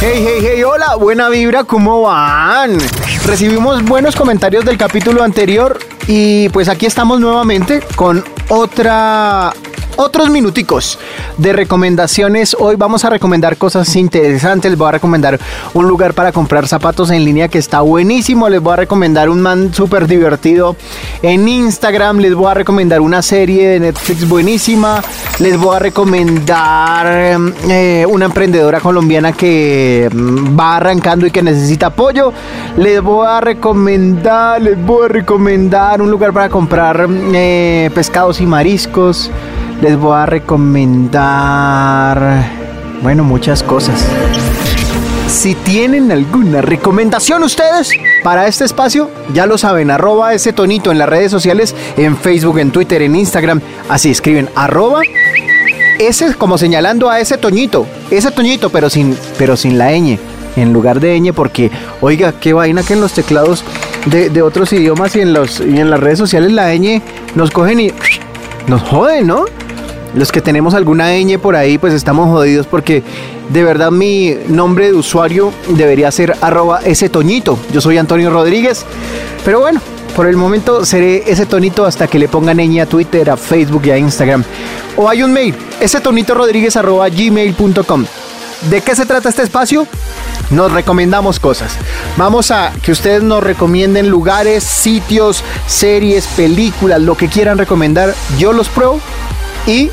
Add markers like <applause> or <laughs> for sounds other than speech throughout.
Hey, hey, hey, hola, buena vibra, ¿cómo van? Recibimos buenos comentarios del capítulo anterior y pues aquí estamos nuevamente con otra otros minuticos de recomendaciones. Hoy vamos a recomendar cosas interesantes. Les voy a recomendar un lugar para comprar zapatos en línea que está buenísimo. Les voy a recomendar un man súper divertido en Instagram. Les voy a recomendar una serie de Netflix buenísima. Les voy a recomendar eh, una emprendedora colombiana que mm, va arrancando y que necesita apoyo. Les voy a recomendar, les voy a recomendar un lugar para comprar eh, pescados y mariscos les voy a recomendar, bueno, muchas cosas. Si tienen alguna recomendación ustedes para este espacio, ya lo saben, arroba ese tonito en las redes sociales, en Facebook, en Twitter, en Instagram. Así escriben, arroba ese como señalando a ese toñito, ese toñito, pero sin, pero sin la ñ, en lugar de ñ, porque, oiga, qué vaina que en los teclados de, de otros idiomas y en, los, y en las redes sociales la ñ nos cogen y nos joden, ¿no? Los que tenemos alguna ñ por ahí, pues estamos jodidos porque de verdad mi nombre de usuario debería ser arroba ese toñito. Yo soy Antonio Rodríguez, pero bueno, por el momento seré ese tonito hasta que le pongan ñ a Twitter, a Facebook y a Instagram. O hay un mail, ese tonito rodríguez arroba gmail.com. ¿De qué se trata este espacio? Nos recomendamos cosas. Vamos a que ustedes nos recomienden lugares, sitios, series, películas, lo que quieran recomendar. Yo los pruebo y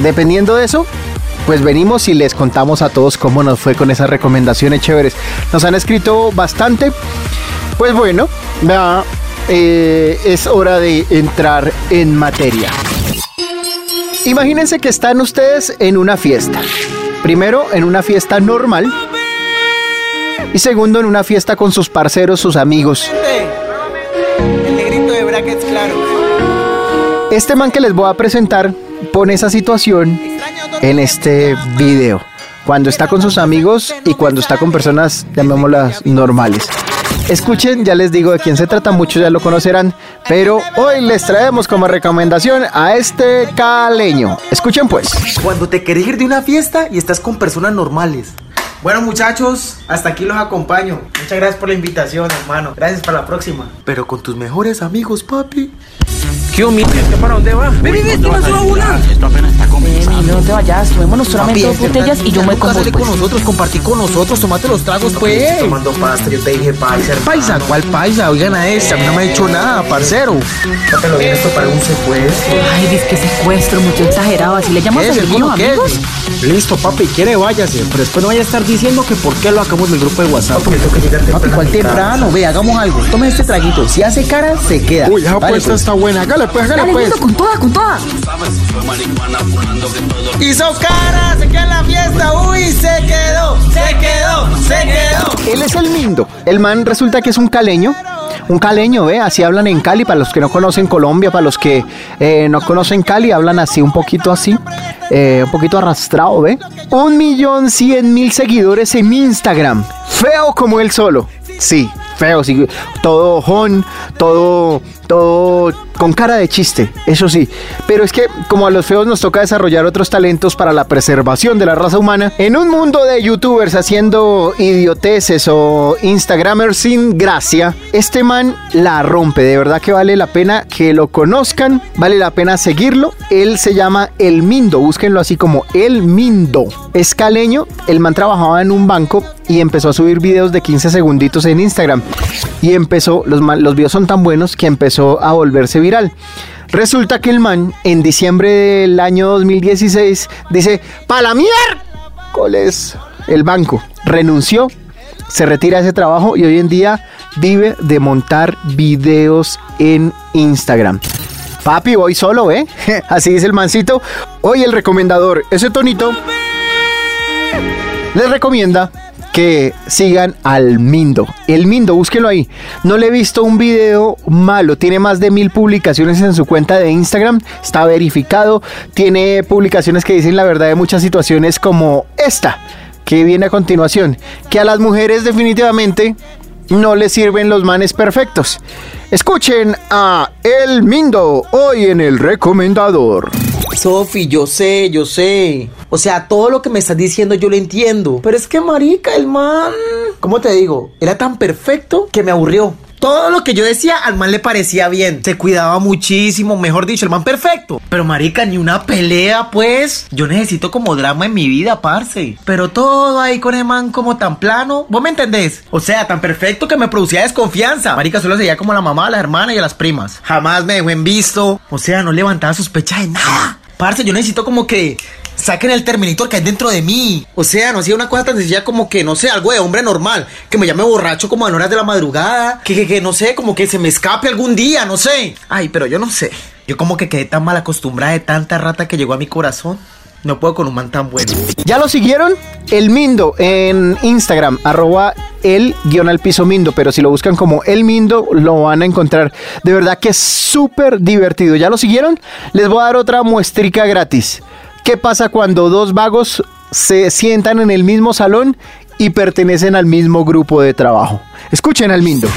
dependiendo de eso, pues venimos y les contamos a todos cómo nos fue con esas recomendaciones chéveres. Nos han escrito bastante. Pues bueno, eh, es hora de entrar en materia. Imagínense que están ustedes en una fiesta. Primero, en una fiesta normal. Y segundo, en una fiesta con sus parceros, sus amigos. Este man que les voy a presentar pone esa situación en este video. Cuando está con sus amigos y cuando está con personas, llamémoslas normales. Escuchen, ya les digo de quién se trata, muchos ya lo conocerán, pero hoy les traemos como recomendación a este caleño. Escuchen pues. Cuando te querés ir de una fiesta y estás con personas normales. Bueno muchachos, hasta aquí los acompaño. Muchas gracias por la invitación, hermano. Gracias para la próxima. Pero con tus mejores amigos, papi. ¿Qué humilde? ¿Para dónde va? Baby, ven, que me suba una. Esto apenas está comenzando. no te vayas, tomémonos solamente dos botellas y yo me con vos. con nosotros, compartí con nosotros, tomate los tragos, pues. Estoy tomando pasta, yo te dije paisa. Paisa, ¿cuál paisa? Oigan a este, a mí no me ha dicho nada, parcero. No te lo vienes esto para un secuestro. Ay, dice que secuestro, mucho exagerado. Así le llamas a algunos amigos. Listo, papi, quiere váyase. Pero después no vaya a estar diciendo que por qué lo hacamos del grupo de WhatsApp. Papi, tengo que llegar Papi, ¿cuál temprano? Ve, hagamos algo. Tome este traguito. Si hace cara, se queda. Uy, esa apuesta está buena. Hágale pues, hágale Dale, pues. lindo, con toda, con toda. Hizo cara, se queda en la fiesta. Uy, se quedó, se quedó, se quedó. Él es el Mindo. El man resulta que es un caleño. Un caleño, ¿ve? Así hablan en Cali. Para los que no conocen Colombia, para los que eh, no conocen Cali, hablan así, un poquito así. eh, un poquito arrastrado, ¿ve? Un millón cien mil seguidores en Instagram. Feo como él solo. Sí, feo, sí. Todo ojón, todo, todo con cara de chiste, eso sí. Pero es que como a los feos nos toca desarrollar otros talentos para la preservación de la raza humana, en un mundo de youtubers haciendo idioteces o instagramers sin gracia, este man la rompe. De verdad que vale la pena que lo conozcan, vale la pena seguirlo. Él se llama El Mindo, búsquenlo así como El Mindo. Es caleño, el man trabajaba en un banco y empezó a subir videos de 15 segunditos en Instagram. Y empezó, los, los videos son tan buenos que empezó a volverse viral. Resulta que el man en diciembre del año 2016 dice, ¡Pa la miércoles! El banco renunció, se retira de ese trabajo y hoy en día vive de montar videos en Instagram. Papi, voy solo, ¿eh? <laughs> Así dice el mancito. Hoy el recomendador, ese tonito, les recomienda que sigan al Mindo. El Mindo, búsquenlo ahí. No le he visto un video malo. Tiene más de mil publicaciones en su cuenta de Instagram. Está verificado. Tiene publicaciones que dicen la verdad de muchas situaciones como esta, que viene a continuación. Que a las mujeres definitivamente no les sirven los manes perfectos. Escuchen a El Mindo hoy en el recomendador. Sofi, yo sé, yo sé. O sea, todo lo que me estás diciendo yo lo entiendo. Pero es que, marica, el man... ¿Cómo te digo? Era tan perfecto que me aburrió. Todo lo que yo decía al man le parecía bien. Se cuidaba muchísimo, mejor dicho, el man perfecto. Pero marica, ni una pelea, pues. Yo necesito como drama en mi vida, parce. Pero todo ahí con el man como tan plano. ¿Vos me entendés? O sea, tan perfecto que me producía desconfianza. Marica solo seguía como a la mamá, a la hermana y a las primas. Jamás me dejó en visto. O sea, no levantaba sospecha de nada. Parce, yo necesito como que saquen el Terminator que hay dentro de mí. O sea, no hacía una cosa tan sencilla como que, no sé, algo de hombre normal. Que me llame borracho como a horas de la madrugada. Que, que, que, no sé, como que se me escape algún día, no sé. Ay, pero yo no sé. Yo como que quedé tan mal acostumbrada de tanta rata que llegó a mi corazón. No puedo con un man tan bueno. ¿Ya lo siguieron? El Mindo en Instagram, arroba el guion al piso Mindo, pero si lo buscan como el Mindo lo van a encontrar. De verdad que es súper divertido. ¿Ya lo siguieron? Les voy a dar otra muestrica gratis. ¿Qué pasa cuando dos vagos se sientan en el mismo salón y pertenecen al mismo grupo de trabajo? Escuchen al Mindo.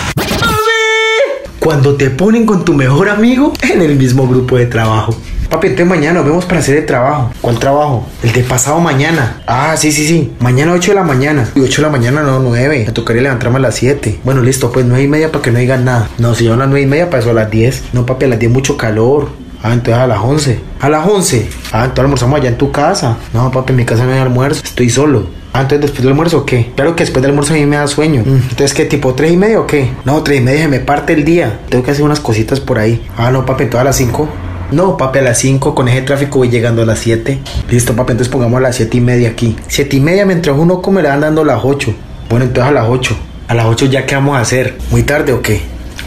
Cuando te ponen con tu mejor amigo en el mismo grupo de trabajo. Papi, entonces mañana nos vemos para hacer el trabajo. ¿Cuál trabajo? El de pasado mañana. Ah, sí, sí, sí. Mañana 8 de la mañana. Y 8 de la mañana no, 9. Me tocaría levantarme a las 7. Bueno, listo, pues 9 y media para que no digan nada. No, si yo a las 9 y media, eso a las 10. No, papi, a las 10 mucho calor. Ah, entonces a las 11. A las 11. Ah, entonces almorzamos allá en tu casa. No, papi, en mi casa no hay almuerzo. Estoy solo. Ah, entonces después del almuerzo qué? Claro que después del almuerzo a mí me da sueño. Mm, Entonces, ¿qué? ¿Tipo 3 y media o qué? No, 3 y media se me parte el día. Tengo que hacer unas cositas por ahí. Ah, no, papi, entonces a las 5. No, papi, a las 5 con ese tráfico voy llegando a las 7. Listo, papi, entonces pongamos a las 7 y media aquí. 7 y media mientras uno come le van dando las 8. Bueno, entonces a las 8. A las 8 ya qué vamos a hacer? ¿Muy tarde o qué?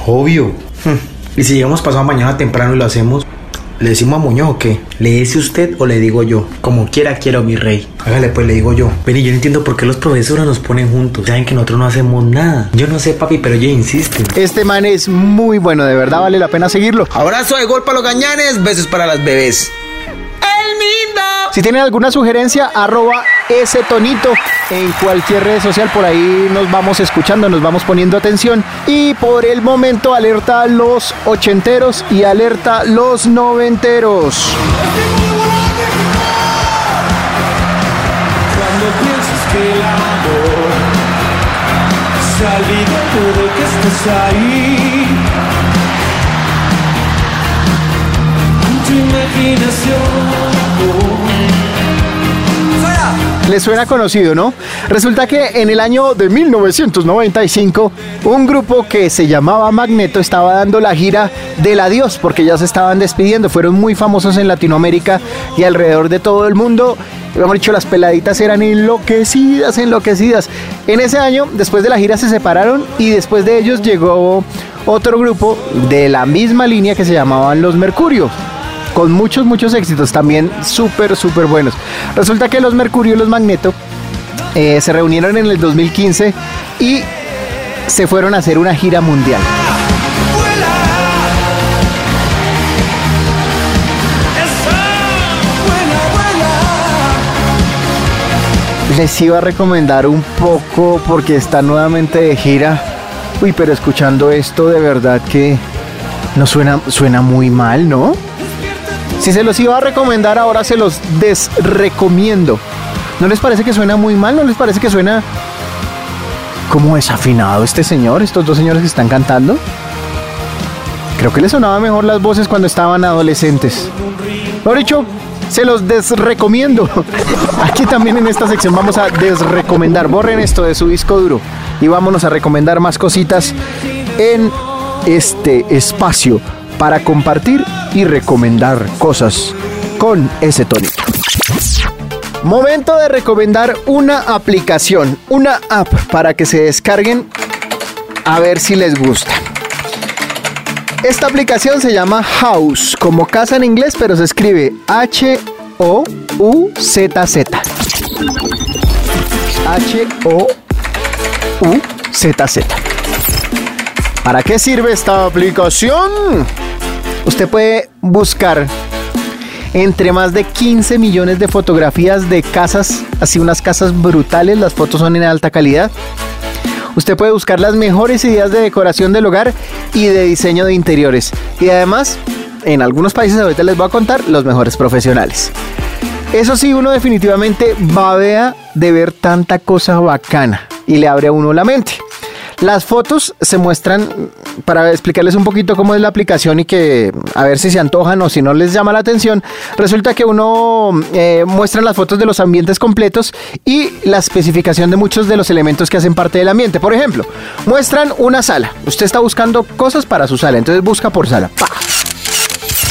Obvio. Hmm. Y si llegamos pasado mañana temprano y lo hacemos, ¿le decimos a Muñoz o qué? ¿Le dice usted o le digo yo? Como quiera quiero mi rey. Hágale pues, le digo yo. Vení, yo no entiendo por qué los profesores nos ponen juntos. Saben que nosotros no hacemos nada. Yo no sé, papi, pero ellos insisten. Este man es muy bueno, de verdad vale la pena seguirlo. Abrazo de gol para los gañanes, besos para las bebés. El lindo. Si tienen alguna sugerencia, arroba ese tonito en cualquier red social, por ahí nos vamos escuchando, nos vamos poniendo atención. Y por el momento, alerta a los ochenteros y alerta a los noventeros. Cuando piensas que el amor olvidado de que estés ahí. Imaginación. Les suena conocido, ¿no? Resulta que en el año de 1995, un grupo que se llamaba Magneto estaba dando la gira del adiós, porque ya se estaban despidiendo. Fueron muy famosos en Latinoamérica y alrededor de todo el mundo. Hemos dicho, las peladitas eran enloquecidas, enloquecidas. En ese año, después de la gira, se separaron y después de ellos llegó otro grupo de la misma línea que se llamaban Los Mercurio con muchos, muchos éxitos, también súper, súper buenos. Resulta que los Mercurio y los Magneto eh, se reunieron en el 2015 y se fueron a hacer una gira mundial. Les iba a recomendar un poco porque está nuevamente de gira. Uy, pero escuchando esto de verdad que no suena, suena muy mal, ¿no? Si se los iba a recomendar, ahora se los desrecomiendo. ¿No les parece que suena muy mal? ¿No les parece que suena como desafinado este señor, estos dos señores que están cantando? Creo que les sonaba mejor las voces cuando estaban adolescentes. Por dicho, se los desrecomiendo. <laughs> Aquí también en esta sección vamos a desrecomendar. Borren esto de su disco duro y vámonos a recomendar más cositas en este espacio para compartir y recomendar cosas con ese tonito. Momento de recomendar una aplicación, una app para que se descarguen a ver si les gusta. Esta aplicación se llama House, como casa en inglés, pero se escribe H-O-U-Z-Z. H-O-U-Z-Z. ¿Para qué sirve esta aplicación? Usted puede buscar entre más de 15 millones de fotografías de casas, así unas casas brutales, las fotos son en alta calidad. Usted puede buscar las mejores ideas de decoración del hogar y de diseño de interiores. Y además en algunos países ahorita les voy a contar los mejores profesionales. Eso sí, uno definitivamente babea de ver tanta cosa bacana y le abre a uno la mente. Las fotos se muestran, para explicarles un poquito cómo es la aplicación y que a ver si se antojan o si no les llama la atención, resulta que uno eh, muestra las fotos de los ambientes completos y la especificación de muchos de los elementos que hacen parte del ambiente. Por ejemplo, muestran una sala. Usted está buscando cosas para su sala, entonces busca por sala. ¡Pah!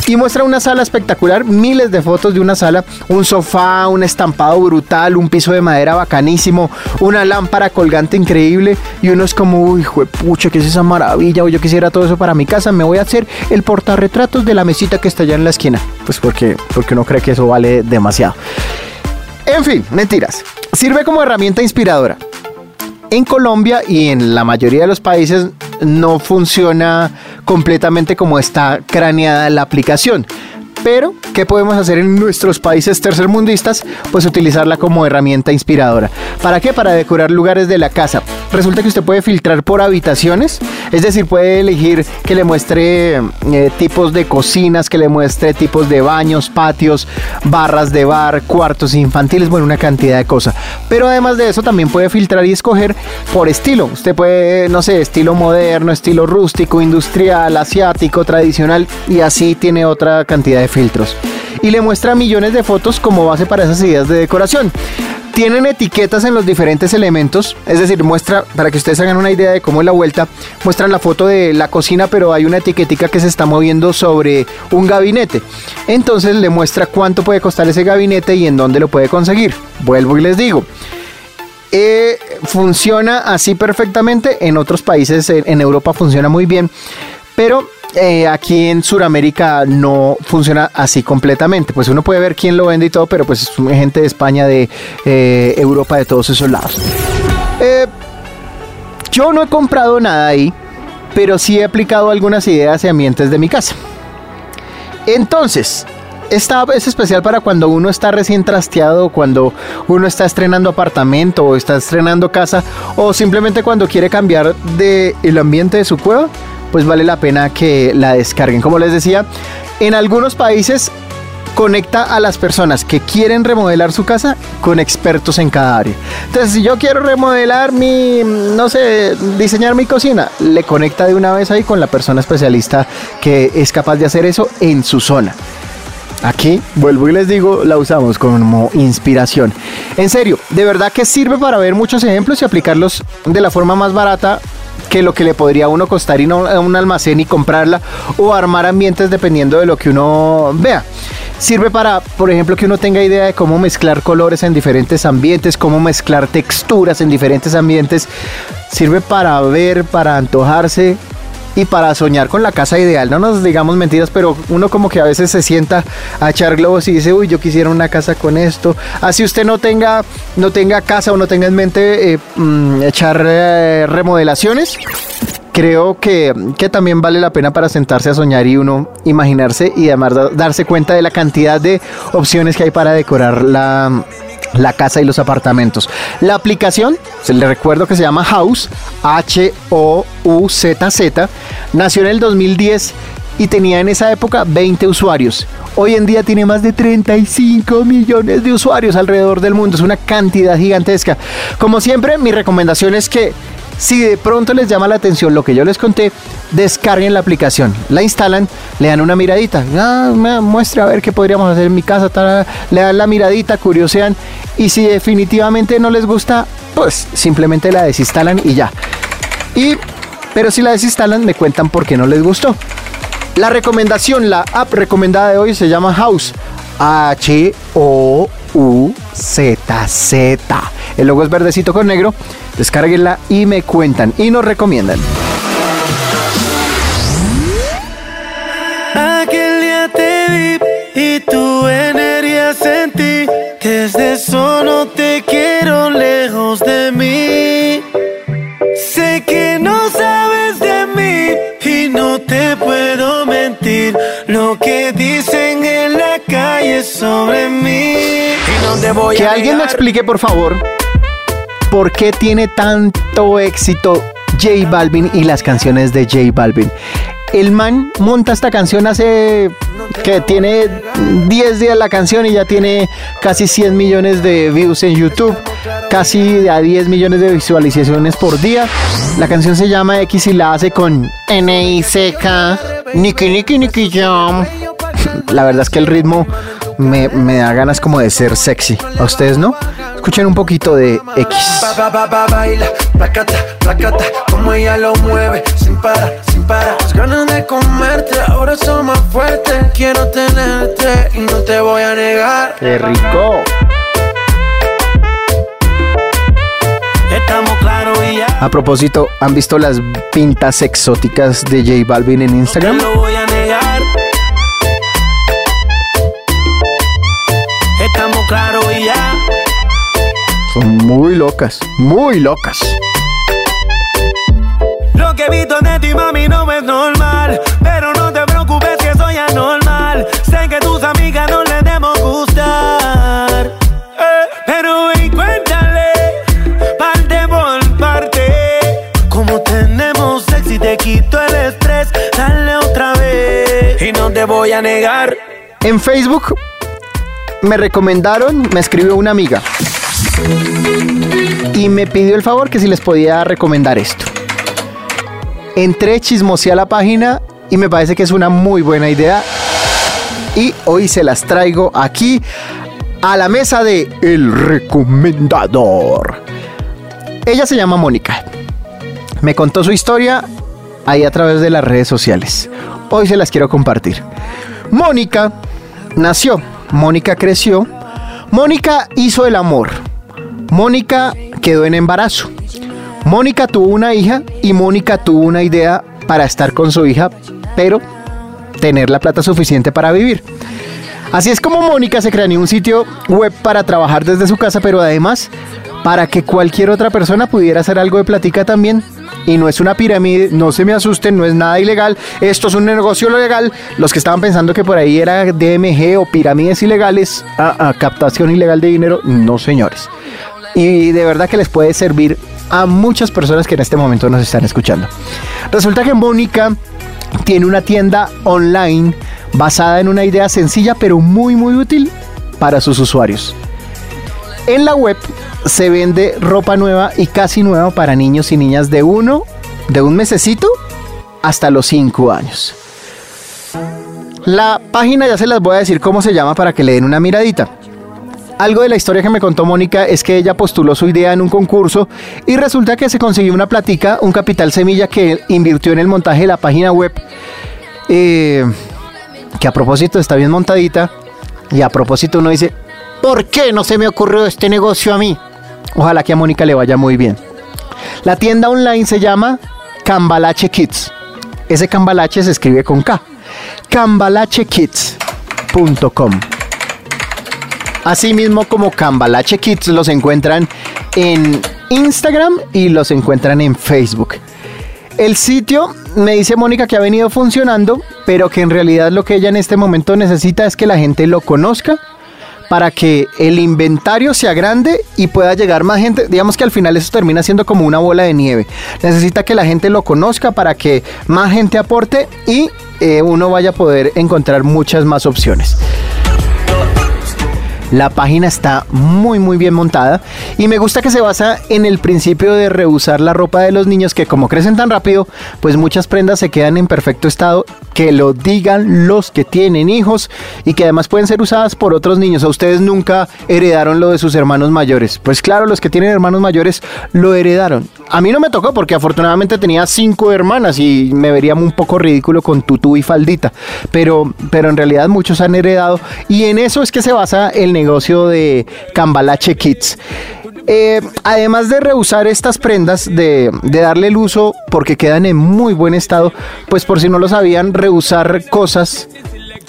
Y muestra una sala espectacular, miles de fotos de una sala, un sofá, un estampado brutal, un piso de madera bacanísimo, una lámpara colgante increíble y uno es como, uy, pucha, ¿qué es esa maravilla? O yo quisiera todo eso para mi casa, me voy a hacer el portarretratos de la mesita que está allá en la esquina. Pues porque, porque uno cree que eso vale demasiado. En fin, mentiras. Sirve como herramienta inspiradora. En Colombia y en la mayoría de los países no funciona completamente como está craneada la aplicación. Pero, ¿qué podemos hacer en nuestros países tercermundistas? Pues utilizarla como herramienta inspiradora. ¿Para qué? Para decorar lugares de la casa. Resulta que usted puede filtrar por habitaciones, es decir, puede elegir que le muestre eh, tipos de cocinas, que le muestre tipos de baños, patios, barras de bar, cuartos infantiles, bueno, una cantidad de cosas. Pero además de eso, también puede filtrar y escoger por estilo. Usted puede, no sé, estilo moderno, estilo rústico, industrial, asiático, tradicional, y así tiene otra cantidad de filtros. Y le muestra millones de fotos como base para esas ideas de decoración. Tienen etiquetas en los diferentes elementos, es decir, muestra, para que ustedes hagan una idea de cómo es la vuelta, muestran la foto de la cocina, pero hay una etiquetica que se está moviendo sobre un gabinete. Entonces le muestra cuánto puede costar ese gabinete y en dónde lo puede conseguir. Vuelvo y les digo. Eh, funciona así perfectamente, en otros países, en Europa funciona muy bien, pero eh, aquí en Sudamérica no funciona así completamente. Pues uno puede ver quién lo vende y todo, pero pues es gente de España, de eh, Europa, de todos esos lados. Eh, yo no he comprado nada ahí, pero sí he aplicado algunas ideas y ambientes de mi casa. Entonces, esta es especial para cuando uno está recién trasteado, cuando uno está estrenando apartamento o está estrenando casa o simplemente cuando quiere cambiar de el ambiente de su cueva pues vale la pena que la descarguen. Como les decía, en algunos países conecta a las personas que quieren remodelar su casa con expertos en cada área. Entonces, si yo quiero remodelar mi, no sé, diseñar mi cocina, le conecta de una vez ahí con la persona especialista que es capaz de hacer eso en su zona. Aquí, vuelvo y les digo, la usamos como inspiración. En serio, de verdad que sirve para ver muchos ejemplos y aplicarlos de la forma más barata que lo que le podría uno costar ir a un almacén y comprarla o armar ambientes dependiendo de lo que uno vea. Sirve para, por ejemplo, que uno tenga idea de cómo mezclar colores en diferentes ambientes, cómo mezclar texturas en diferentes ambientes. Sirve para ver, para antojarse y para soñar con la casa ideal. No nos digamos mentiras, pero uno como que a veces se sienta a echar globos y dice, uy, yo quisiera una casa con esto. Así usted no tenga, no tenga casa o no tenga en mente eh, mm, echar eh, remodelaciones. Creo que, que también vale la pena para sentarse a soñar y uno imaginarse y además darse cuenta de la cantidad de opciones que hay para decorar la, la casa y los apartamentos. La aplicación, se le recuerdo que se llama House, H-O-U-Z-Z, nació en el 2010 y tenía en esa época 20 usuarios. Hoy en día tiene más de 35 millones de usuarios alrededor del mundo. Es una cantidad gigantesca. Como siempre, mi recomendación es que si de pronto les llama la atención lo que yo les conté, descarguen la aplicación, la instalan, le dan una miradita, ah, muestre a ver qué podríamos hacer en mi casa, le dan la miradita, curiosean y si definitivamente no les gusta, pues simplemente la desinstalan y ya. Y, pero si la desinstalan, me cuentan por qué no les gustó. La recomendación, la app recomendada de hoy se llama House. H-O-U-Z-Z. El logo es verdecito con negro. Descárguenla y me cuentan y nos recomiendan. Aquel día te vi y tu energía sentí. Desde eso no te quiero lejos de mí. Sé que no sabes de mí y no te puedo mentir. Lo que dicen en la calle sobre mí. Voy Que a alguien me explique, por favor, por qué tiene tanto éxito J Balvin y las canciones de J Balvin. El man monta esta canción hace que tiene 10 días la canción y ya tiene casi 100 millones de views en YouTube, casi a 10 millones de visualizaciones por día. La canción se llama X y la hace con N-I-C-K, Niki Niki Niki Jam. <laughs> La verdad es que el ritmo me, me da ganas como de ser sexy. ¿A ustedes no? Escuchen un poquito de X. Pa, pa, pa, baila, placata, placata, como ella lo mueve, sin parar, sin parar. Las ganas de comerte, ahora son más fuertes. Quiero tenerte y no te voy a negar. ¡Qué rico! A propósito, ¿han visto las pintas exóticas de J Balvin en No Instagram? lo Son muy locas, muy locas. Lo que he visto de ti, mami, no es normal. Pero no te preocupes que soy anormal. Sé que tus amigas no les debemos gustar. Eh, pero ven, cuéntale, parte por parte. Como tenemos sexy, y te quito el estrés. Dale otra vez. Y no te voy a negar. En Facebook me recomendaron, me escribió una amiga y me pidió el favor que si les podía recomendar esto. Entré, chismoseé a la página y me parece que es una muy buena idea. Y hoy se las traigo aquí a la mesa de El Recomendador. Ella se llama Mónica. Me contó su historia ahí a través de las redes sociales. Hoy se las quiero compartir. Mónica nació, Mónica creció, Mónica hizo el amor, Mónica quedó en embarazo, Mónica tuvo una hija y Mónica tuvo una idea para estar con su hija, pero tener la plata suficiente para vivir. Así es como Mónica se creó un sitio web para trabajar desde su casa, pero además para que cualquier otra persona pudiera hacer algo de platica también. Y no es una pirámide, no se me asusten, no es nada ilegal. Esto es un negocio legal. Los que estaban pensando que por ahí era DMG o pirámides ilegales, a, captación ilegal de dinero, no señores. Y de verdad que les puede servir a muchas personas que en este momento nos están escuchando. Resulta que Mónica tiene una tienda online basada en una idea sencilla pero muy muy útil para sus usuarios. En la web se vende ropa nueva y casi nueva para niños y niñas de uno, de un mesecito hasta los 5 años. La página ya se las voy a decir cómo se llama para que le den una miradita. Algo de la historia que me contó Mónica es que ella postuló su idea en un concurso y resulta que se consiguió una platica, un capital semilla que invirtió en el montaje de la página web. Eh, que a propósito está bien montadita y a propósito uno dice, ¿por qué no se me ocurrió este negocio a mí? Ojalá que a Mónica le vaya muy bien. La tienda online se llama Cambalache Kids. Ese cambalache se escribe con K. Cambalachekids.com. Asimismo como Cambalache Kids los encuentran en Instagram y los encuentran en Facebook. El sitio me dice Mónica que ha venido funcionando, pero que en realidad lo que ella en este momento necesita es que la gente lo conozca para que el inventario sea grande y pueda llegar más gente. Digamos que al final eso termina siendo como una bola de nieve. Necesita que la gente lo conozca para que más gente aporte y eh, uno vaya a poder encontrar muchas más opciones. La página está muy muy bien montada y me gusta que se basa en el principio de reusar la ropa de los niños que como crecen tan rápido, pues muchas prendas se quedan en perfecto estado, que lo digan los que tienen hijos y que además pueden ser usadas por otros niños. A ustedes nunca heredaron lo de sus hermanos mayores. Pues claro, los que tienen hermanos mayores lo heredaron. A mí no me tocó porque afortunadamente tenía cinco hermanas y me vería un poco ridículo con tutú y faldita. Pero, pero en realidad muchos han heredado y en eso es que se basa el negocio de Cambalache Kids. Eh, además de reusar estas prendas, de, de, darle el uso porque quedan en muy buen estado, pues por si no lo sabían, reusar cosas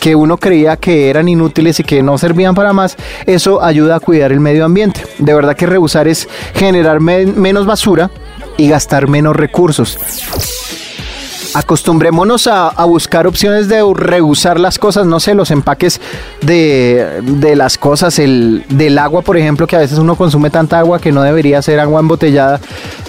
que uno creía que eran inútiles y que no servían para más, eso ayuda a cuidar el medio ambiente. De verdad que reusar es generar me menos basura y gastar menos recursos acostumbrémonos a, buscar opciones de reusar las cosas, no sé, los empaques de, de, las cosas, el, del agua, por ejemplo, que a veces uno consume tanta agua que no debería ser agua embotellada.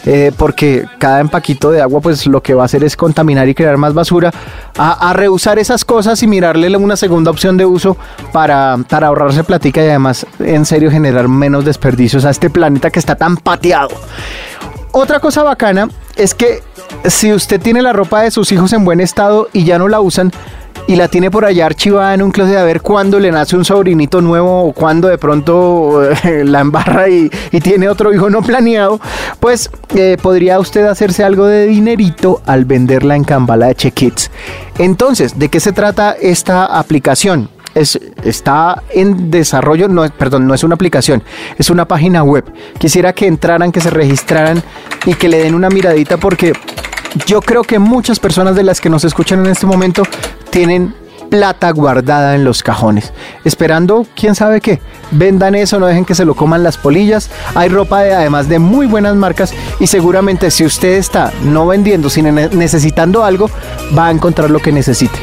eh, porque cada empaquito de agua pues lo que va a hacer es contaminar y crear más basura, a, a reusar esas cosas y mirarle una segunda opción de uso para, para ahorrarse platica y además en serio generar menos desperdicios a este planeta que está tan pateado. Otra cosa bacana es que si usted tiene la ropa de sus hijos en buen estado y ya no la usan, y la tiene por allá archivada en un closet a ver cuándo le nace un sobrinito nuevo o cuándo de pronto eh, <laughs> la embarra y, tiene otro hijo no planeado, pues eh, podría usted hacerse algo de dinerito al venderla en Cambalache Kids. Entonces, ¿de qué se trata esta aplicación? Es, está en desarrollo, no, perdón, no es una aplicación, es una página web. Quisiera que entraran, que se registraran y que le den una miradita porque yo creo que muchas personas de las que nos escuchan en este momento tienen plata guardada en los cajones, esperando quién sabe qué. Vendan eso, no dejen que se lo coman las polillas. Hay ropa de, además de muy buenas marcas y seguramente si usted está no vendiendo, sino necesitando algo, va a encontrar lo que necesite.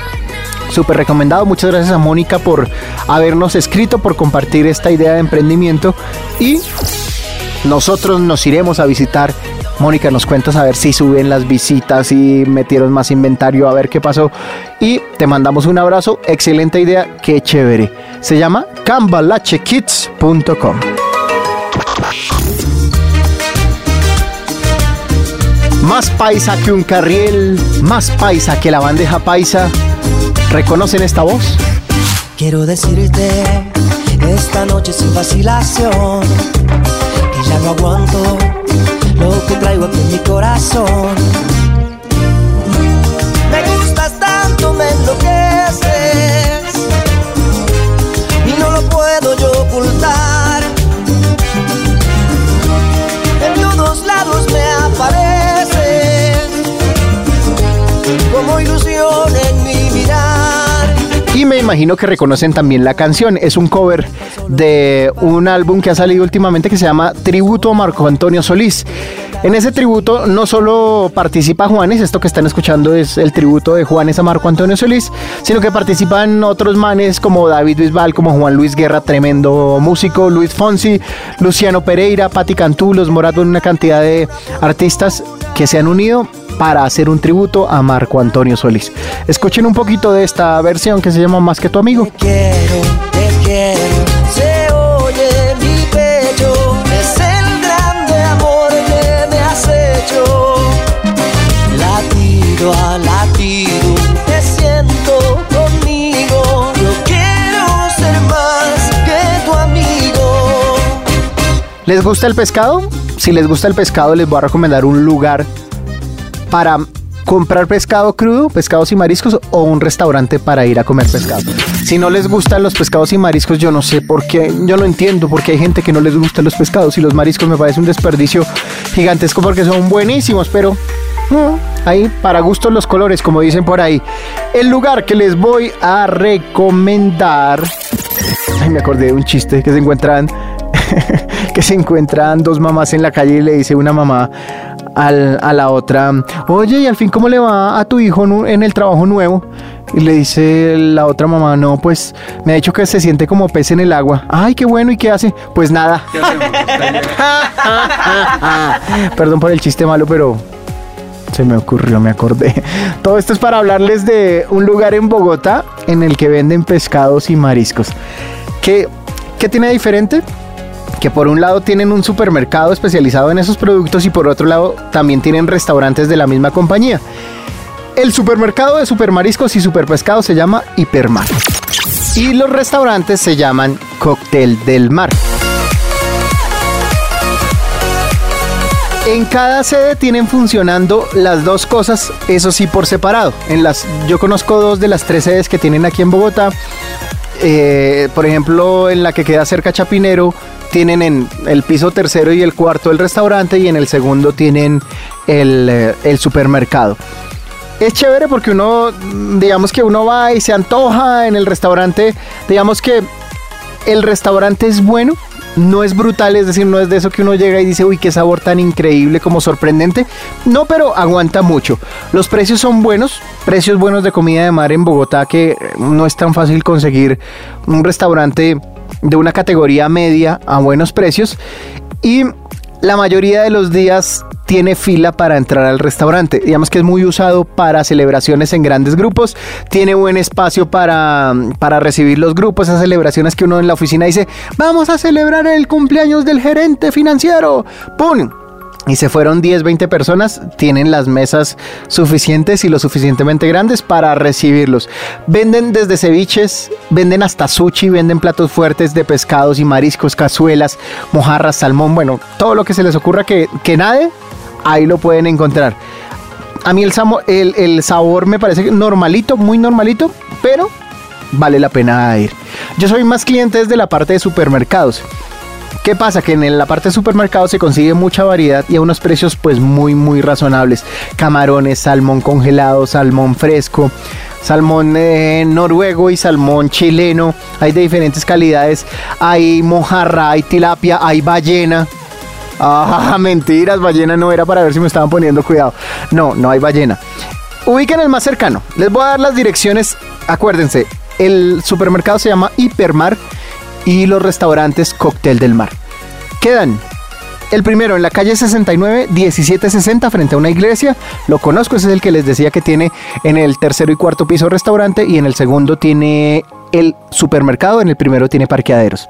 Súper recomendado. Muchas gracias a Mónica por habernos escrito, por compartir esta idea de emprendimiento y nosotros nos iremos a visitar Mónica nos cuentas a ver si suben las visitas, y metieron más inventario, a ver qué pasó. Y te mandamos un abrazo. Excelente idea, qué chévere. Se llama cambalachekids.com. Más paisa que un carriel, más paisa que la bandeja paisa. ¿Reconocen esta voz? Quiero decirte esta noche sin vacilación ya no aguanto lo que traigo aquí en mi corazón. Imagino que reconocen también la canción. Es un cover de un álbum que ha salido últimamente que se llama Tributo a Marco Antonio Solís. En ese tributo no solo participa Juanes, esto que están escuchando es el tributo de Juanes a Marco Antonio Solís, sino que participan otros manes como David Bisbal, como Juan Luis Guerra, tremendo músico, Luis Fonsi, Luciano Pereira, Patti Cantú, Los Morato, una cantidad de artistas que se han unido para hacer un tributo a Marco Antonio Solís. Escuchen un poquito de esta versión que se llama Más que tu amigo. Te quiero, te quiero, se oye mi pecho, es el grande amor que me has hecho. Latido a latido, te siento conmigo, yo quiero ser más que tu amigo. ¿Les gusta el pescado? Si les gusta el pescado, les voy a recomendar un lugar para comprar pescado crudo, pescados y mariscos o un restaurante para ir a comer pescado. Si no les gustan los pescados y mariscos, yo no sé por qué, yo no entiendo por qué hay gente que no les gustan los pescados y los mariscos me parece un desperdicio gigantesco porque son buenísimos, pero ahí para gustos los colores, como dicen por ahí. El lugar que les voy a recomendar, ay, me acordé de un chiste que se encuentran <laughs> que se encuentran dos mamás en la calle y le dice una mamá al, a la otra, oye, y al fin, ¿cómo le va a tu hijo en el trabajo nuevo? Y le dice la otra mamá, no, pues me ha dicho que se siente como pez en el agua. Ay, qué bueno, ¿y qué hace? Pues nada. <laughs> Perdón por el chiste malo, pero se me ocurrió, me acordé. Todo esto es para hablarles de un lugar en Bogotá en el que venden pescados y mariscos. ¿Qué, qué tiene diferente? Que por un lado tienen un supermercado especializado en esos productos y por otro lado también tienen restaurantes de la misma compañía. El supermercado de supermariscos y superpescado se llama Hipermar. Y los restaurantes se llaman Cóctel del Mar. En cada sede tienen funcionando las dos cosas, eso sí por separado. En las, yo conozco dos de las tres sedes que tienen aquí en Bogotá. Eh, por ejemplo, en la que queda cerca Chapinero, tienen en el piso tercero y el cuarto el restaurante y en el segundo tienen el, eh, el supermercado. Es chévere porque uno, digamos que uno va y se antoja en el restaurante, digamos que el restaurante es bueno, no es brutal, es decir, no es de eso que uno llega y dice, uy, qué sabor tan increíble, como sorprendente. No, pero aguanta mucho. Los precios son buenos, precios buenos de comida de mar en Bogotá, que no es tan fácil conseguir un restaurante de una categoría media a buenos precios. Y la mayoría de los días tiene fila para entrar al restaurante. Digamos que es muy usado para celebraciones en grandes grupos. Tiene buen espacio para, para recibir los grupos, esas celebraciones que uno en la oficina dice, vamos a celebrar el cumpleaños del gerente financiero. ¡Pum! Y se fueron 10, 20 personas, tienen las mesas suficientes y lo suficientemente grandes para recibirlos. Venden desde ceviches, venden hasta sushi, venden platos fuertes de pescados y mariscos, cazuelas, mojarras, salmón, bueno, todo lo que se les ocurra que, que nade, ahí lo pueden encontrar. A mí el, el, el sabor me parece normalito, muy normalito, pero vale la pena ir. Yo soy más cliente desde la parte de supermercados. ¿Qué pasa? Que en la parte de supermercado se consigue mucha variedad y a unos precios pues muy muy razonables. Camarones, salmón congelado, salmón fresco, salmón eh, noruego y salmón chileno. Hay de diferentes calidades. Hay mojarra, hay tilapia, hay ballena. Ah, <laughs> mentiras, ballena no era para ver si me estaban poniendo cuidado. No, no hay ballena. Ubiquen el más cercano. Les voy a dar las direcciones. Acuérdense, el supermercado se llama Hipermar y los restaurantes Cóctel del Mar. Quedan el primero en la calle 69, 1760, frente a una iglesia. Lo conozco, ese es el que les decía que tiene en el tercero y cuarto piso restaurante y en el segundo tiene el supermercado, en el primero tiene parqueaderos.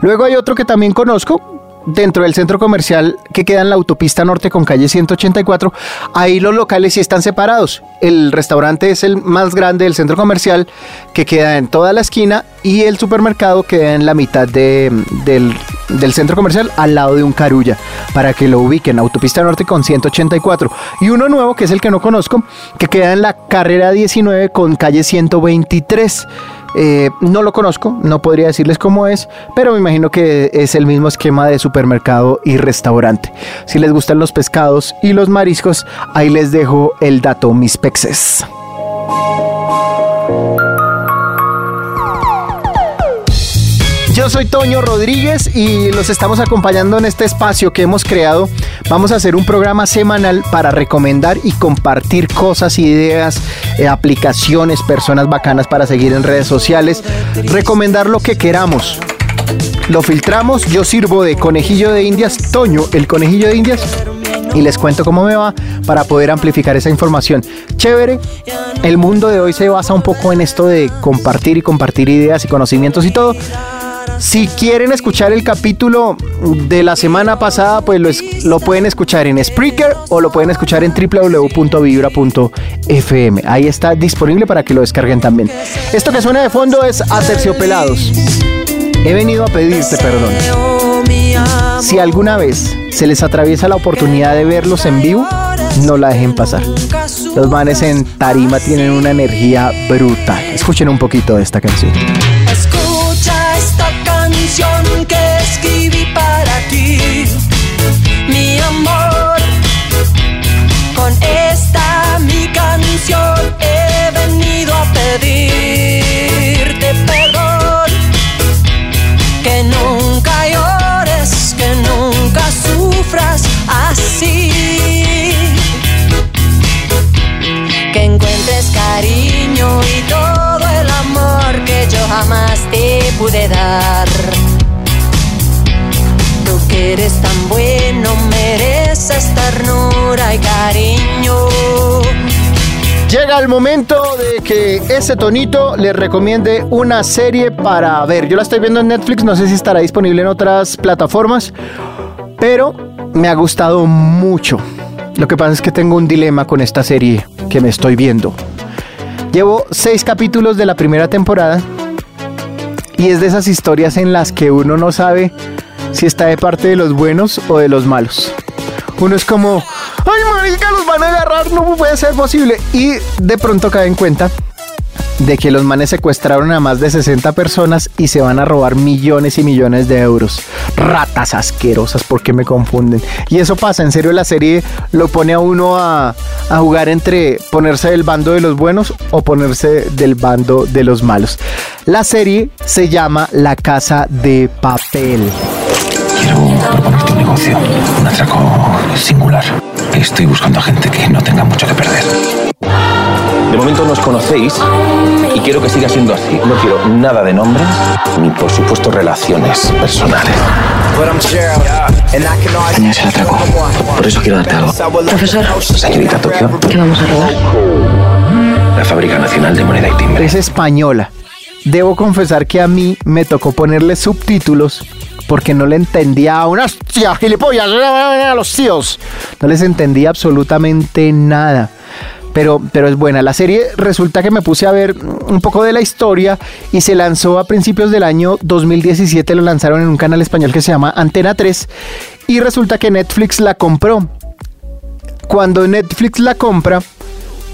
Luego hay otro que también conozco, dentro del centro comercial que queda en la autopista norte con calle 184, ahí los locales sí están separados. El restaurante es el más grande del centro comercial que queda en toda la esquina y el supermercado queda en la mitad del, del, centro comercial al lado de un carulla para que lo ubiquen, autopista norte con 184. Y uno nuevo que es el que no conozco, que queda en la carrera 19 con calle 123. Eh, no lo conozco, no podría decirles cómo es, pero me imagino que es el mismo esquema de supermercado y restaurante. Si les gustan los pescados y los mariscos, ahí les dejo el dato, mis pexes. Soy Toño Rodríguez y los estamos acompañando en este espacio que hemos creado. Vamos a hacer un programa semanal para recomendar y compartir cosas, ideas, eh, aplicaciones, personas bacanas para seguir en redes sociales, recomendar lo que queramos. Lo filtramos, yo sirvo de conejillo de indias, Toño, el conejillo de indias, y les cuento cómo me va para poder amplificar esa información. Chévere, el mundo de hoy se basa un poco en esto de compartir y compartir ideas y conocimientos y todo. Si quieren escuchar el capítulo de la semana pasada, pues lo, pueden escuchar en Spreaker o lo pueden escuchar en www.vibra.fm. Ahí está disponible para que lo descarguen también. Esto que suena de fondo es Aterciopelados. He venido a pedirte perdón. Si alguna vez se les atraviesa la oportunidad de verlos en vivo, no la dejen pasar. Los manes en tarima tienen una energía brutal. Escuchen un poquito de esta canción que escribí para ti, mi amor. Con esta mi canción he venido a pedirte perdón. Que nunca llores, que nunca sufras así. Que encuentres cariño y todo el amor que yo jamás te pude dar tan bueno, mereces ternura y cariño. Llega el momento de que ese tonito le recomiende una serie para ver. Yo la estoy viendo en Netflix, no sé si estará disponible en otras plataformas, pero me ha gustado mucho. Lo que pasa es que tengo un dilema con esta serie que me estoy viendo. Llevo seis capítulos de la primera temporada y es de esas historias en las que uno no sabe si está de parte de los buenos o de los malos. Uno es como, ay marica, los van a agarrar, no puede ser posible. Y de pronto cae en cuenta de que los manes secuestraron a más de 60 personas y se van a robar millones y millones de euros. Ratas asquerosas, ¿por qué me confunden? Y eso pasa, en serio la serie lo pone a uno a, a jugar entre ponerse del bando de los buenos o ponerse del bando de los malos. La serie se llama La Casa de Papel. Quiero proponerte un negocio, un atraco singular. Estoy buscando a gente que no tenga mucho que perder. De momento nos conocéis y quiero que siga siendo así. No quiero nada de nombres ni, por supuesto, relaciones personales. Es el atraco. Por Por eso quiero darte algo. Profesor, Señorita Tokio, ¿qué vamos a robar? la Fábrica Nacional de Moneda y Timbre. Es española. Debo confesar que a mí me tocó ponerle subtítulos porque no le entendía a unas tías gilipollas a los tíos. No les entendía absolutamente nada. Pero, pero es buena. La serie resulta que me puse a ver un poco de la historia y se lanzó a principios del año 2017. Lo lanzaron en un canal español que se llama Antena 3 y resulta que Netflix la compró. Cuando Netflix la compra,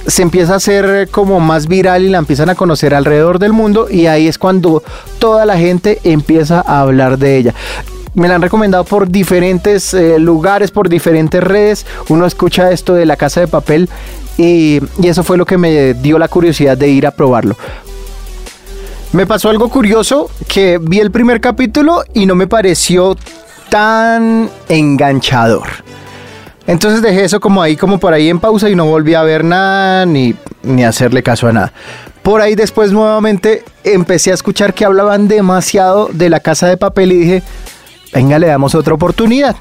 se empieza a hacer como más viral y la empiezan a conocer alrededor del mundo y ahí es cuando toda la gente empieza a hablar de ella. Me la han recomendado por diferentes eh, lugares, por diferentes redes. Uno escucha esto de la casa de papel y, y eso fue lo que me dio la curiosidad de ir a probarlo. Me pasó algo curioso que vi el primer capítulo y no me pareció tan enganchador. Entonces dejé eso como ahí, como por ahí en pausa y no volví a ver nada ni, ni hacerle caso a nada. Por ahí después nuevamente empecé a escuchar que hablaban demasiado de la casa de papel y dije, venga, le damos otra oportunidad.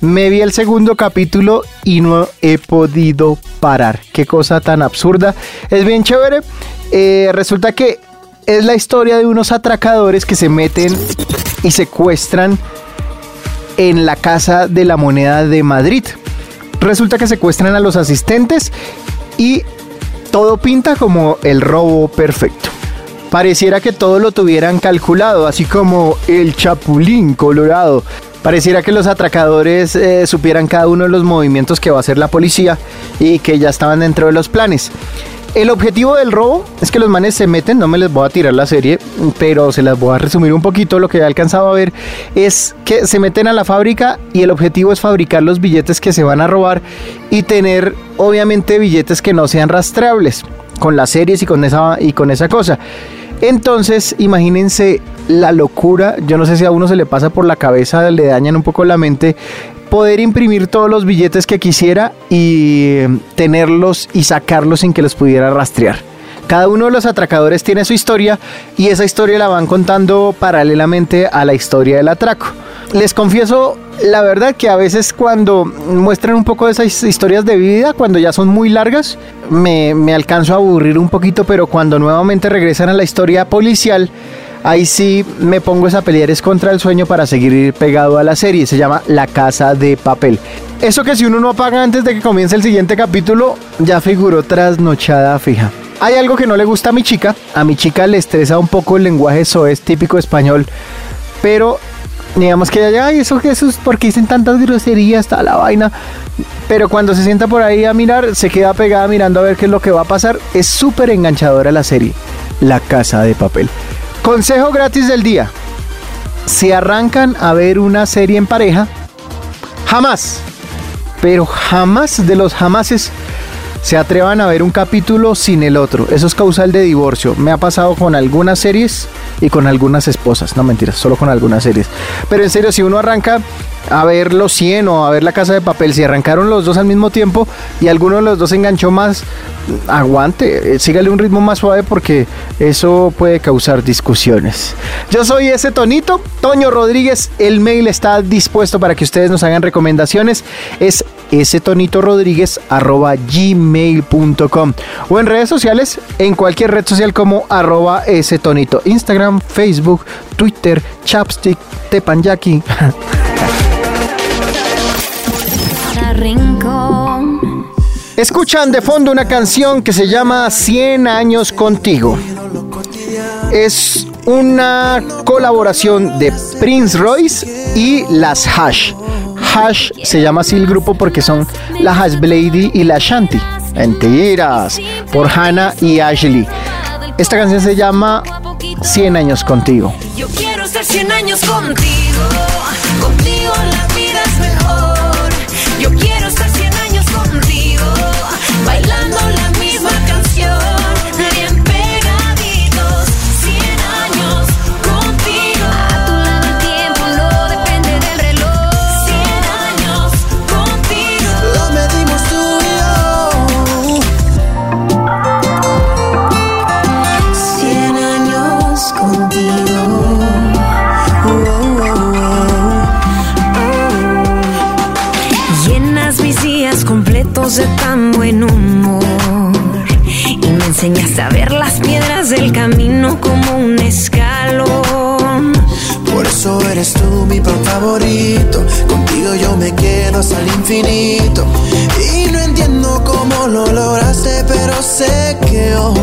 Me vi el segundo capítulo y no he podido parar. Qué cosa tan absurda. Es bien chévere. Eh, resulta que es la historia de unos atracadores que se meten y secuestran en la Casa de la Moneda de Madrid. Resulta que secuestran a los asistentes y todo pinta como el robo perfecto. Pareciera que todo lo tuvieran calculado, así como el chapulín colorado. Pareciera que los atracadores eh, supieran cada uno de los movimientos que va a hacer la policía y que ya estaban dentro de los planes. El objetivo del robo es que los manes se meten, no me les voy a tirar la serie, pero se las voy a resumir un poquito. Lo que he alcanzado a ver es que se meten a la fábrica y el objetivo es fabricar los billetes que se van a robar y tener obviamente billetes que no sean rastreables con las series y con esa, y con esa cosa. Entonces, imagínense la locura, yo no sé si a uno se le pasa por la cabeza, le dañan un poco la mente, poder imprimir todos los billetes que quisiera y eh, tenerlos y sacarlos sin que los pudiera rastrear. Cada uno de los atracadores tiene su historia y esa historia la van contando paralelamente a la historia del atraco. Les confieso la verdad que a veces cuando muestran un poco de esas historias de vida, cuando ya son muy largas, me, me alcanzo a aburrir un poquito, pero cuando nuevamente regresan a la historia policial, ahí sí me pongo esa pelear es contra el sueño para seguir pegado a la serie. Se llama La Casa de Papel. Eso que si uno no apaga antes de que comience el siguiente capítulo, ya figuró trasnochada fija. Hay algo que no le gusta a mi chica. A mi chica le estresa un poco el lenguaje soez típico español. Pero digamos que ay, eso, eso es porque dicen tantas groserías, está la vaina. Pero cuando se sienta por ahí a mirar, se queda pegada mirando a ver qué es lo que va a pasar. Es súper enganchadora la serie. La Casa de Papel. Consejo gratis del día. Si arrancan a ver una serie en pareja, jamás, pero jamás de los jamases se atrevan a ver un capítulo sin el otro. Eso es causal de divorcio. Me ha pasado con algunas series y con algunas esposas. No mentiras, solo con algunas series. Pero en serio, si uno arranca a ver los 100 o a ver la casa de papel, si arrancaron los dos al mismo tiempo y alguno de los dos enganchó más, aguante, eh, sígale un ritmo más suave porque eso puede causar discusiones. Yo soy ese Tonito, Toño Rodríguez. El mail está dispuesto para que ustedes nos hagan recomendaciones. Es ese Tonito Rodríguez arroba gmail.com o en redes sociales, en cualquier red social como arroba ese Tonito. Instagram, Facebook, Twitter, Chapstick, Tepanyaki. <laughs> Escuchan de fondo una canción que se llama 100 años contigo. Es una colaboración de Prince Royce y las Hash. Hash se llama así el grupo porque son la Hash Blady y la Shanti. Mentiras. Por Hannah y Ashley. Esta canción se llama 100 años contigo. Yo quiero estar 100 años contigo. Contigo camino como un escalón. Por eso eres tú mi pan favorito. Contigo yo me quedo hasta el infinito. Y no entiendo cómo lo lograste, pero sé que hoy.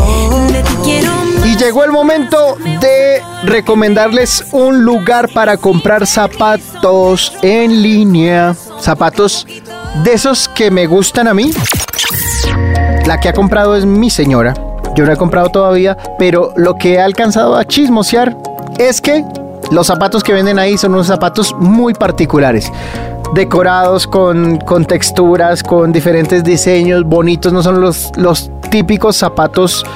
hoy De ti quiero Y llegó el momento de recomendarles un lugar para comprar zapatos en línea. Zapatos de esos que me gustan a mí. La que ha comprado es mi señora. Yo no he comprado todavía, pero lo que he alcanzado a chismosear es que los zapatos que venden ahí son unos zapatos muy particulares. Decorados con, con texturas, con diferentes diseños bonitos. No son los, los típicos zapatos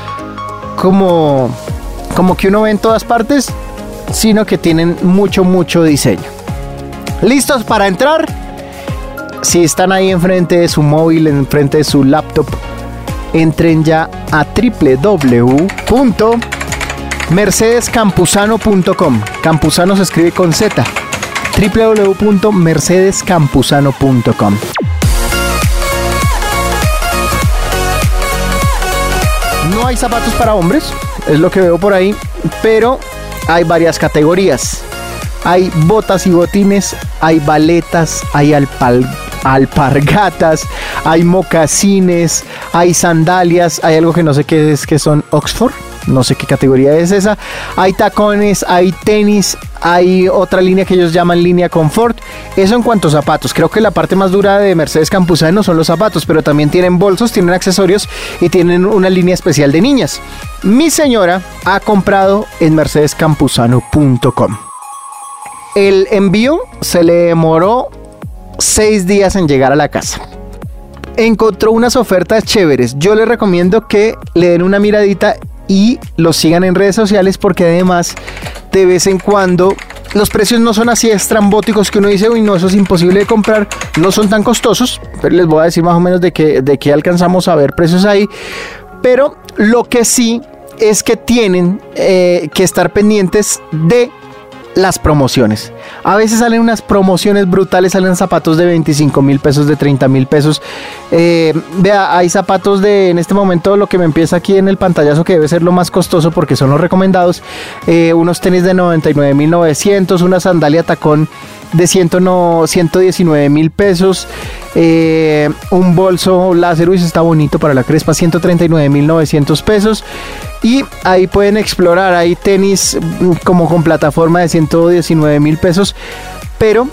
como, como que uno ve en todas partes, sino que tienen mucho, mucho diseño. ¿Listos para entrar? Si están ahí enfrente de su móvil, enfrente de su laptop, entren ya a www.mercedescampusano.com. Campusano se escribe con Z. www.mercedescampusano.com. No hay zapatos para hombres, es lo que veo por ahí, pero hay varias categorías. Hay botas y botines, hay baletas, hay alpal- alpargatas, hay mocasines, hay sandalias, hay algo que no sé qué es, que son Oxford, no sé qué categoría es esa. Hay tacones, hay tenis, hay otra línea que ellos llaman línea confort. Eso en cuanto a zapatos. Creo que la parte más dura de Mercedes Campuzano son los zapatos, pero también tienen bolsos, tienen accesorios y tienen una línea especial de niñas. Mi señora ha comprado en mercedescampuzano.com. El envío se le demoró seis días en llegar a la casa. Encontró unas ofertas chéveres. Yo les recomiendo que le den una miradita y los sigan en redes sociales porque además de vez en cuando los precios no son así estrambóticos que uno dice, uy, no, eso es imposible de comprar, no son tan costosos, pero les voy a decir más o menos de qué de qué alcanzamos a ver precios ahí. Pero lo que sí es que tienen eh, que estar pendientes de las promociones. A veces salen unas promociones brutales, salen zapatos de 25 mil pesos, de 30 mil pesos. Eh, vea, hay zapatos de, en este momento, lo que me empieza aquí en el pantallazo, que debe ser lo más costoso porque son los recomendados. eh, unos tenis de 99 mil 900, una sandalia tacón de 100 no- 119 mil pesos. Eh, un bolso ese está bonito para la crespa, 139 mil 900 pesos. Y ahí pueden explorar, hay tenis mm, como con plataforma de 119 mil pesos. Pero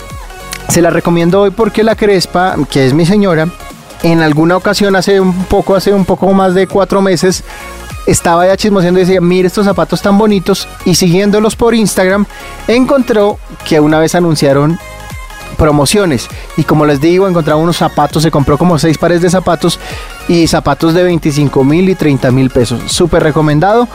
se la recomiendo hoy porque la Crespa, que es mi señora, en alguna ocasión hace un poco, hace un poco más de cuatro meses, estaba ya chismoseando y decía, mire estos zapatos tan bonitos. Y siguiéndolos por Instagram, encontró que una vez anunciaron promociones. Y como les digo, encontraba unos zapatos, se compró como seis pares de zapatos y zapatos de 25 mil y 30 mil pesos. Súper recomendado.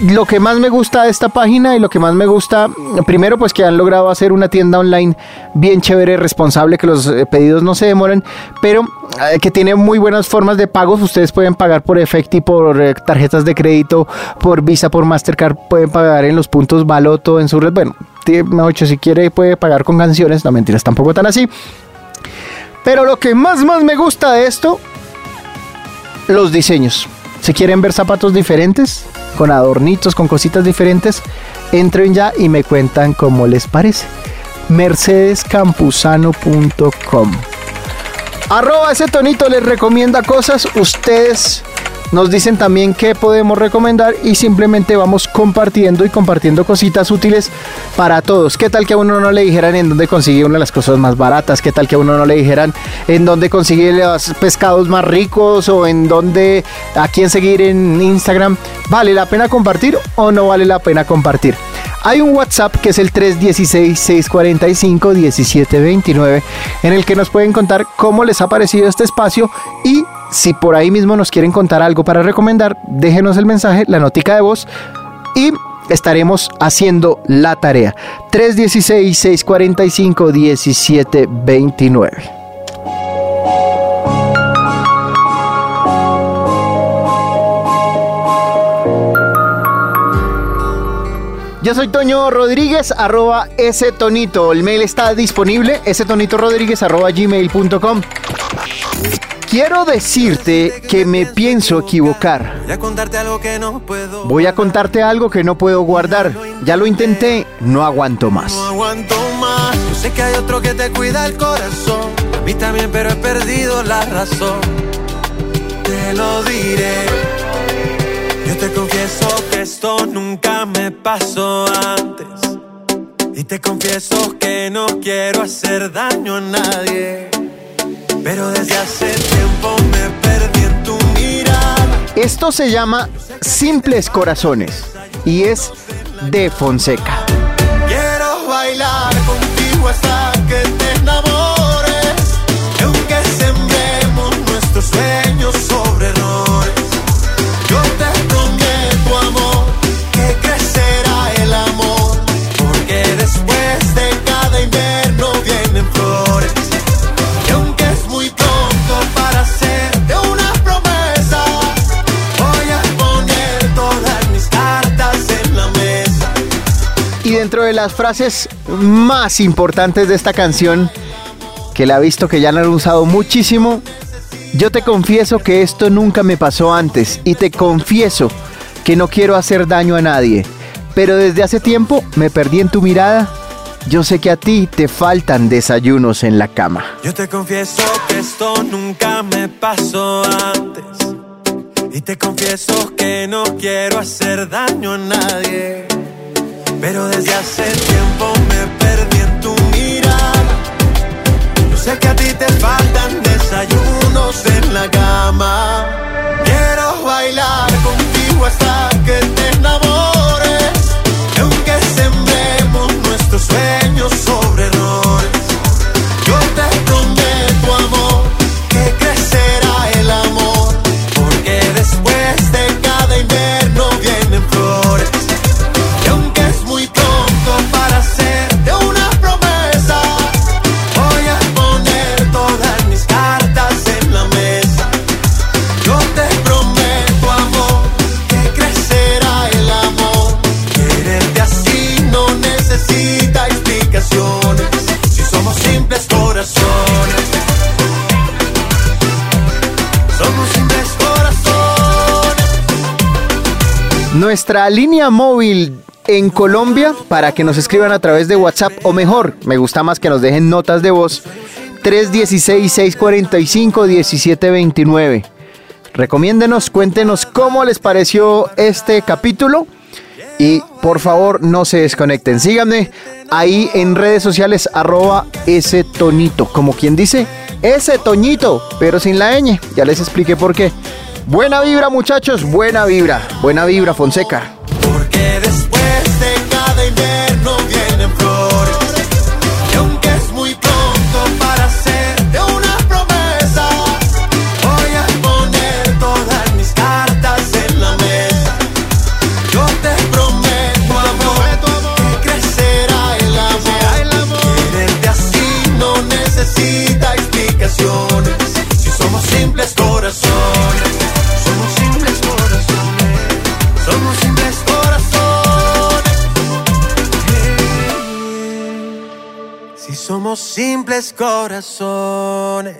Lo que más me gusta de esta página y lo que más me gusta, primero pues que han logrado hacer una tienda online bien chévere, responsable, que los eh, pedidos no se demoran, pero eh, que tiene muy buenas formas de pagos. Ustedes pueden pagar por Efecti, por eh, tarjetas de crédito, por Visa, por Mastercard, pueden pagar en los puntos Baloto, en su red. Bueno, dicho, si quiere puede pagar con canciones, no mentiras, tampoco tan así. Pero lo que más más me gusta de esto, los diseños. Si quieren ver zapatos diferentes, con adornitos, con cositas diferentes, entren ya y me cuentan cómo les parece. mercedescampusano.com Arroba ese tonito les recomienda cosas. Ustedes nos dicen también qué podemos recomendar y simplemente vamos compartiendo y compartiendo cositas útiles para todos. ¿Qué tal que a uno no le dijeran en dónde consigue una de las cosas más baratas? ¿Qué tal que a uno no le dijeran en dónde consigue los pescados más ricos o en dónde a quién seguir en Instagram? ¿Vale la pena compartir o no vale la pena compartir? Hay un WhatsApp que es el 316-645-1729 en el que nos pueden contar cómo les ha parecido este espacio y si por ahí mismo nos quieren contar algo para recomendar, déjenos el mensaje, la notica de voz y estaremos haciendo la tarea. 316-645-1729. Yo soy Toño Rodríguez, arroba ese tonito. El mail está disponible, ese tonito rodríguez arroba gmail.com. Quiero decirte que me pienso equivocar. Voy a contarte algo que no puedo. Guardar. Ya lo intenté, no aguanto más. No aguanto más. Yo sé que hay otro que te cuida el corazón. A mí también, pero he perdido la razón. Te lo diré. Yo te confieso que esto nunca me pasó antes. Y te confieso que no quiero hacer daño a nadie. Pero desde hace tiempo me perdí en tu mirada. Esto se llama Simples Corazones y es de Fonseca. Quiero bailar contigo hasta que te enamores. Y aunque sembremos nuestros sueños dentro de las frases más importantes de esta canción, que la he visto que ya la han usado muchísimo, yo te confieso que esto nunca me pasó antes y te confieso que no quiero hacer daño a nadie, pero desde hace tiempo me perdí en tu mirada. Yo sé que a ti te faltan desayunos en la cama. Yo te confieso que esto nunca me pasó antes. Y te confieso que no quiero hacer daño a nadie. Pero desde hace tiempo me perdí en tu mirada. Yo sé que a ti te faltan desayunos en la cama. Quiero bailar contigo hasta que te enamores. Nuestra línea móvil en Colombia para que nos escriban a través de WhatsApp o mejor, me gusta más que nos dejen notas de voz 316-645-1729. Recomiéndenos, cuéntenos cómo les pareció este capítulo y por favor no se desconecten. Síganme ahí en redes sociales arroba ese tonito, como quien dice ese toñito, pero sin la ñ. Ya les expliqué por qué. Buena vibra muchachos, buena vibra, buena vibra Fonseca. Porque después de cada invierno vienen flores. Y aunque es muy pronto para hacerte una promesa, voy a poner todas mis cartas en la mesa. Yo te prometo, amor, que crecerá el amor. Quererte así no necesita explicaciones. Si somos simples somos simples corazones.